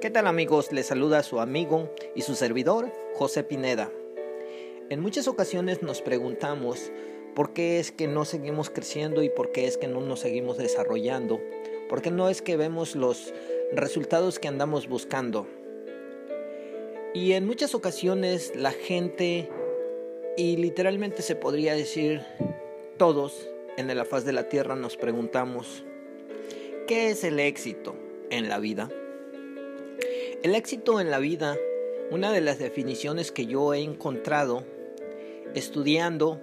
¿Qué tal amigos? Les saluda su amigo y su servidor, José Pineda. En muchas ocasiones nos preguntamos por qué es que no seguimos creciendo y por qué es que no nos seguimos desarrollando, por qué no es que vemos los resultados que andamos buscando. Y en muchas ocasiones la gente, y literalmente se podría decir todos en la faz de la tierra, nos preguntamos, ¿qué es el éxito en la vida? El éxito en la vida, una de las definiciones que yo he encontrado estudiando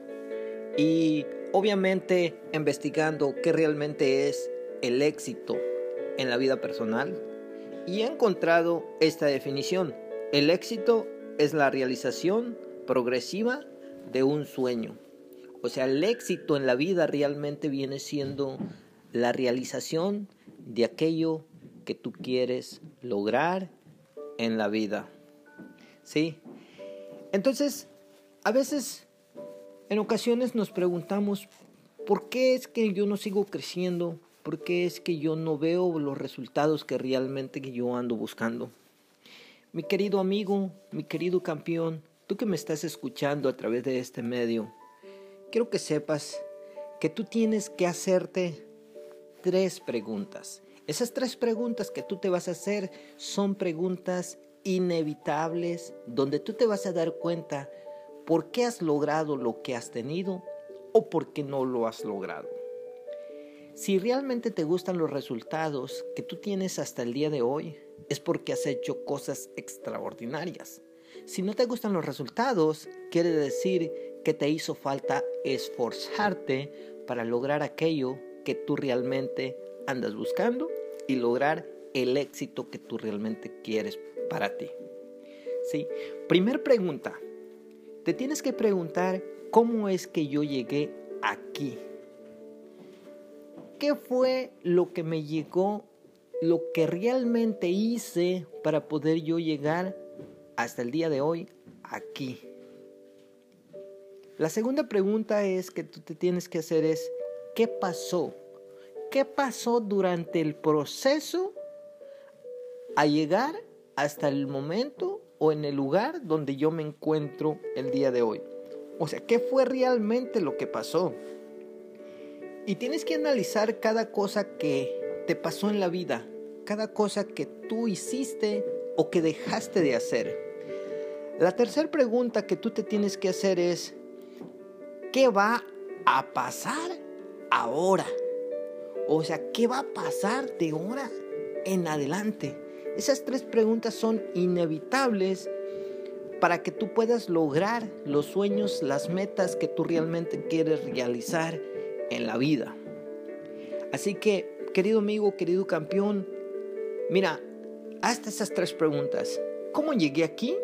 y obviamente investigando qué realmente es el éxito en la vida personal, y he encontrado esta definición. El éxito es la realización progresiva de un sueño. O sea, el éxito en la vida realmente viene siendo la realización de aquello que tú quieres lograr en la vida. ¿Sí? Entonces, a veces, en ocasiones nos preguntamos, ¿por qué es que yo no sigo creciendo? ¿Por qué es que yo no veo los resultados que realmente yo ando buscando? Mi querido amigo, mi querido campeón, tú que me estás escuchando a través de este medio, quiero que sepas que tú tienes que hacerte tres preguntas. Esas tres preguntas que tú te vas a hacer son preguntas inevitables donde tú te vas a dar cuenta por qué has logrado lo que has tenido o por qué no lo has logrado. Si realmente te gustan los resultados que tú tienes hasta el día de hoy, es porque has hecho cosas extraordinarias. Si no te gustan los resultados, quiere decir que te hizo falta esforzarte para lograr aquello que tú realmente andas buscando y lograr el éxito que tú realmente quieres para ti. ¿Sí? Primer pregunta. Te tienes que preguntar cómo es que yo llegué aquí. ¿Qué fue lo que me llegó, lo que realmente hice para poder yo llegar hasta el día de hoy aquí? La segunda pregunta es que tú te tienes que hacer es, ¿qué pasó? Qué pasó durante el proceso a llegar hasta el momento o en el lugar donde yo me encuentro el día de hoy. O sea, ¿qué fue realmente lo que pasó? Y tienes que analizar cada cosa que te pasó en la vida, cada cosa que tú hiciste o que dejaste de hacer. La tercera pregunta que tú te tienes que hacer es, ¿qué va a pasar ahora? O sea, ¿qué va a pasar de ahora en adelante? Esas tres preguntas son inevitables para que tú puedas lograr los sueños, las metas que tú realmente quieres realizar en la vida. Así que, querido amigo, querido campeón, mira, hasta esas tres preguntas. ¿Cómo llegué aquí?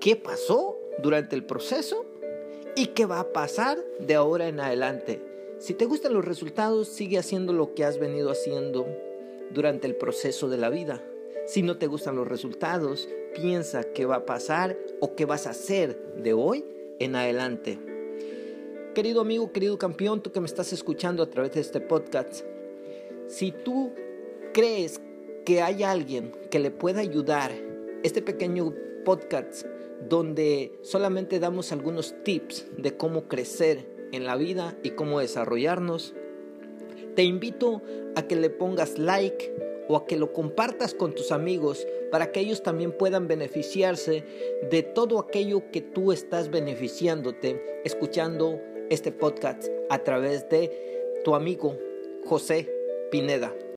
¿Qué pasó durante el proceso? ¿Y qué va a pasar de ahora en adelante? Si te gustan los resultados, sigue haciendo lo que has venido haciendo durante el proceso de la vida. Si no te gustan los resultados, piensa qué va a pasar o qué vas a hacer de hoy en adelante. Querido amigo, querido campeón, tú que me estás escuchando a través de este podcast, si tú crees que hay alguien que le pueda ayudar, este pequeño podcast donde solamente damos algunos tips de cómo crecer en la vida y cómo desarrollarnos. Te invito a que le pongas like o a que lo compartas con tus amigos para que ellos también puedan beneficiarse de todo aquello que tú estás beneficiándote escuchando este podcast a través de tu amigo José Pineda.